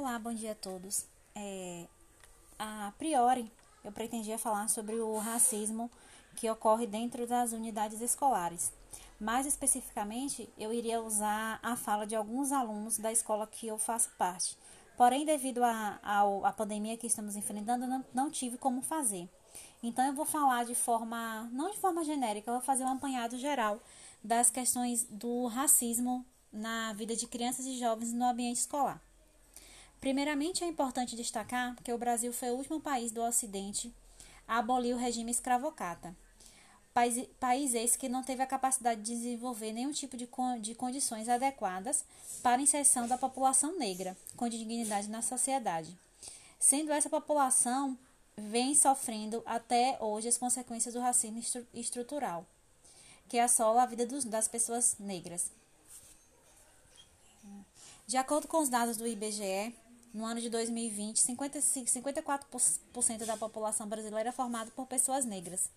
Olá, bom dia a todos. É, a priori, eu pretendia falar sobre o racismo que ocorre dentro das unidades escolares. Mais especificamente, eu iria usar a fala de alguns alunos da escola que eu faço parte. Porém, devido à pandemia que estamos enfrentando, não, não tive como fazer. Então, eu vou falar de forma, não de forma genérica, eu vou fazer um apanhado geral das questões do racismo na vida de crianças e jovens no ambiente escolar. Primeiramente, é importante destacar que o Brasil foi o último país do Ocidente a abolir o regime escravocrata. País, país esse que não teve a capacidade de desenvolver nenhum tipo de, de condições adequadas para a inserção da população negra com dignidade na sociedade. Sendo essa população vem sofrendo até hoje as consequências do racismo estrutural, que assola a vida dos, das pessoas negras. De acordo com os dados do IBGE, no ano de 2020, 55, 54% da população brasileira é formada por pessoas negras,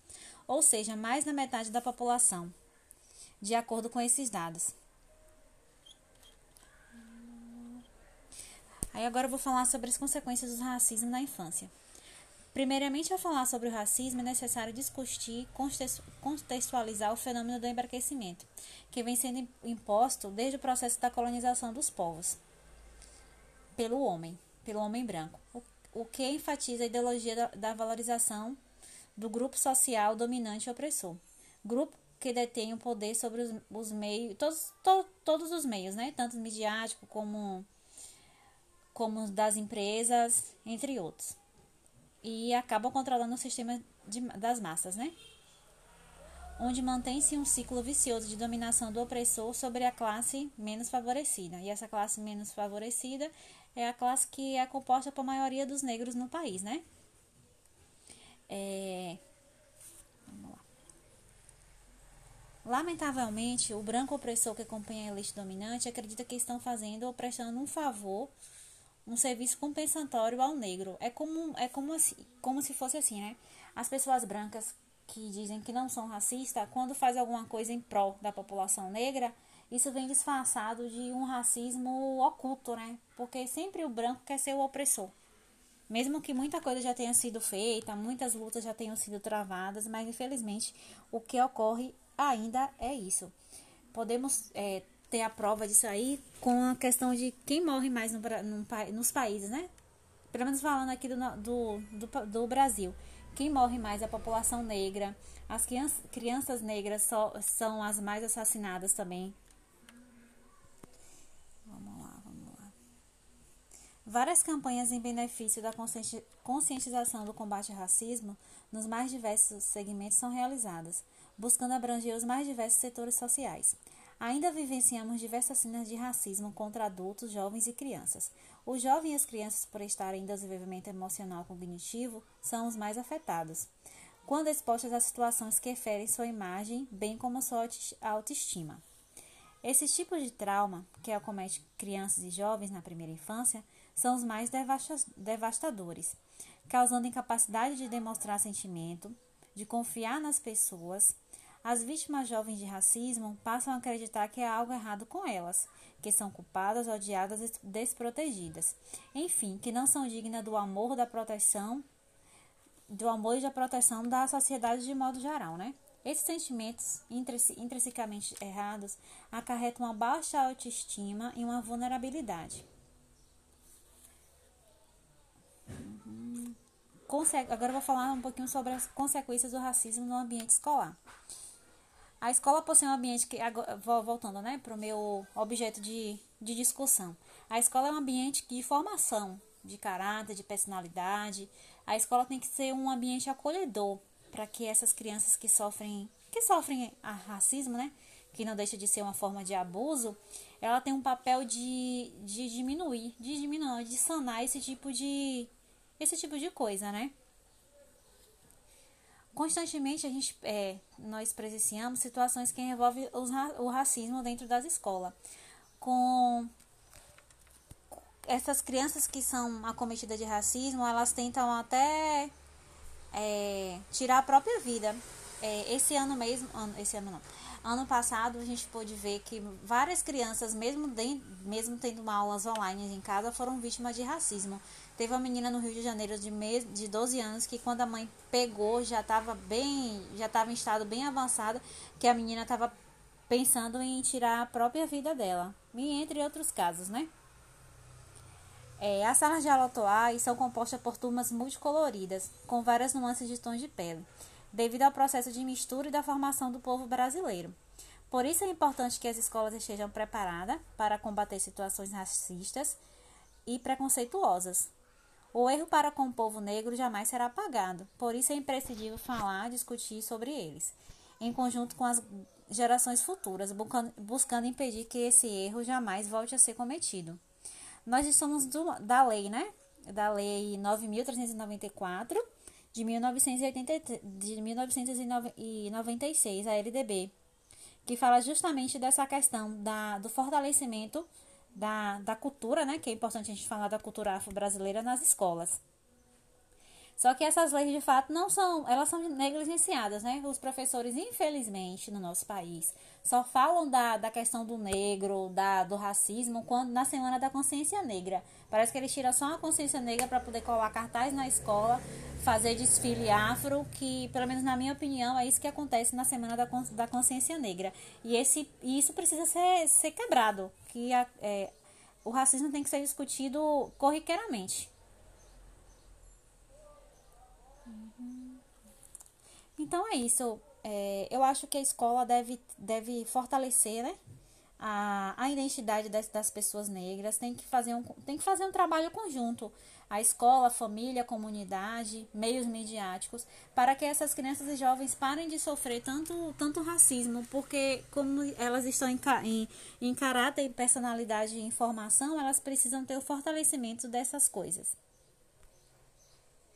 ou seja, mais da metade da população, de acordo com esses dados. Aí agora eu vou falar sobre as consequências do racismo na infância. Primeiramente, ao falar sobre o racismo, é necessário discutir, contextualizar o fenômeno do embranquecimento, que vem sendo imposto desde o processo da colonização dos povos pelo homem, pelo homem branco, o, o que enfatiza a ideologia da, da valorização do grupo social dominante e opressor. Grupo que detém o poder sobre os, os meios, todos, to, todos os meios, né? Tanto midiático como, como das empresas, entre outros. E acabam controlando o sistema de, das massas, né? Onde mantém-se um ciclo vicioso de dominação do opressor sobre a classe menos favorecida. E essa classe menos favorecida é a classe que é composta por maioria dos negros no país, né? É... Vamos lá. Lamentavelmente, o branco opressor que acompanha a elite dominante acredita que estão fazendo ou prestando um favor, um serviço compensatório ao negro. É como, é como, assim, como se fosse assim, né? As pessoas brancas que dizem que não são racistas, quando faz alguma coisa em prol da população negra, isso vem disfarçado de um racismo oculto, né? Porque sempre o branco quer ser o opressor. Mesmo que muita coisa já tenha sido feita, muitas lutas já tenham sido travadas, mas infelizmente o que ocorre ainda é isso. Podemos é, ter a prova disso aí com a questão de quem morre mais no, no, nos países, né? Pelo menos falando aqui do, do, do, do Brasil. Quem morre mais é a população negra. As crianças, crianças negras só, são as mais assassinadas também. Vamos lá, vamos lá. Várias campanhas em benefício da conscientização do combate ao racismo nos mais diversos segmentos são realizadas, buscando abranger os mais diversos setores sociais. Ainda vivenciamos diversas cenas de racismo contra adultos, jovens e crianças. Os jovens e as crianças, por estarem em desenvolvimento emocional cognitivo, são os mais afetados, quando expostas a situações que ferem sua imagem, bem como sua autoestima. Esses tipos de trauma, que acomete crianças e jovens na primeira infância, são os mais devastadores, causando incapacidade de demonstrar sentimento, de confiar nas pessoas, as vítimas jovens de racismo passam a acreditar que há algo errado com elas, que são culpadas, odiadas e desprotegidas. Enfim, que não são dignas do amor, da proteção, do amor e da proteção da sociedade de modo geral, né? Esses sentimentos intrinsecamente errados acarretam uma baixa autoestima e uma vulnerabilidade. Agora eu vou falar um pouquinho sobre as consequências do racismo no ambiente escolar. A escola possui um ambiente que, voltando né, para o meu objeto de, de discussão, a escola é um ambiente de formação, de caráter, de personalidade. A escola tem que ser um ambiente acolhedor para que essas crianças que sofrem, que sofrem racismo, né, que não deixa de ser uma forma de abuso, ela tem um papel de, de diminuir, de diminuir, de sanar esse tipo de esse tipo de coisa, né? Constantemente a gente, é, nós presenciamos situações que envolvem o racismo dentro das escolas. Com essas crianças que são acometidas de racismo, elas tentam até é, tirar a própria vida. É, esse ano mesmo, esse ano não, Ano passado a gente pôde ver que várias crianças, mesmo, de, mesmo tendo aulas online em casa, foram vítimas de racismo. Teve uma menina no Rio de Janeiro de, me, de 12 anos que quando a mãe pegou já estava bem, já estava em estado bem avançado, que a menina estava pensando em tirar a própria vida dela. E entre outros casos, né? É, as salas de aula atuais são compostas por turmas multicoloridas, com várias nuances de tons de pele devido ao processo de mistura e da formação do povo brasileiro. Por isso é importante que as escolas estejam preparadas para combater situações racistas e preconceituosas. O erro para com o povo negro jamais será apagado, por isso é imprescindível falar, discutir sobre eles, em conjunto com as gerações futuras, buscando impedir que esse erro jamais volte a ser cometido. Nós estamos do, da lei, né? Da lei 9.394 de, 1980, de 1996, a LDB, que fala justamente dessa questão da, do fortalecimento da, da cultura, né? Que é importante a gente falar da cultura afro-brasileira nas escolas. Só que essas leis, de fato, não são, elas são negligenciadas, né? Os professores, infelizmente, no nosso país, só falam da, da questão do negro, da, do racismo, quando na Semana da Consciência Negra. Parece que eles tiram só a consciência negra para poder colar cartaz na escola, fazer desfile afro, que, pelo menos na minha opinião, é isso que acontece na Semana da, da Consciência Negra. E, esse, e isso precisa ser, ser quebrado, que a, é, o racismo tem que ser discutido corriqueiramente. Então é isso. É, eu acho que a escola deve, deve fortalecer né, a, a identidade das, das pessoas negras, tem que, fazer um, tem que fazer um trabalho conjunto. A escola, a família, a comunidade, meios midiáticos, para que essas crianças e jovens parem de sofrer tanto, tanto racismo, porque como elas estão em, em, em caráter, personalidade e informação, elas precisam ter o fortalecimento dessas coisas.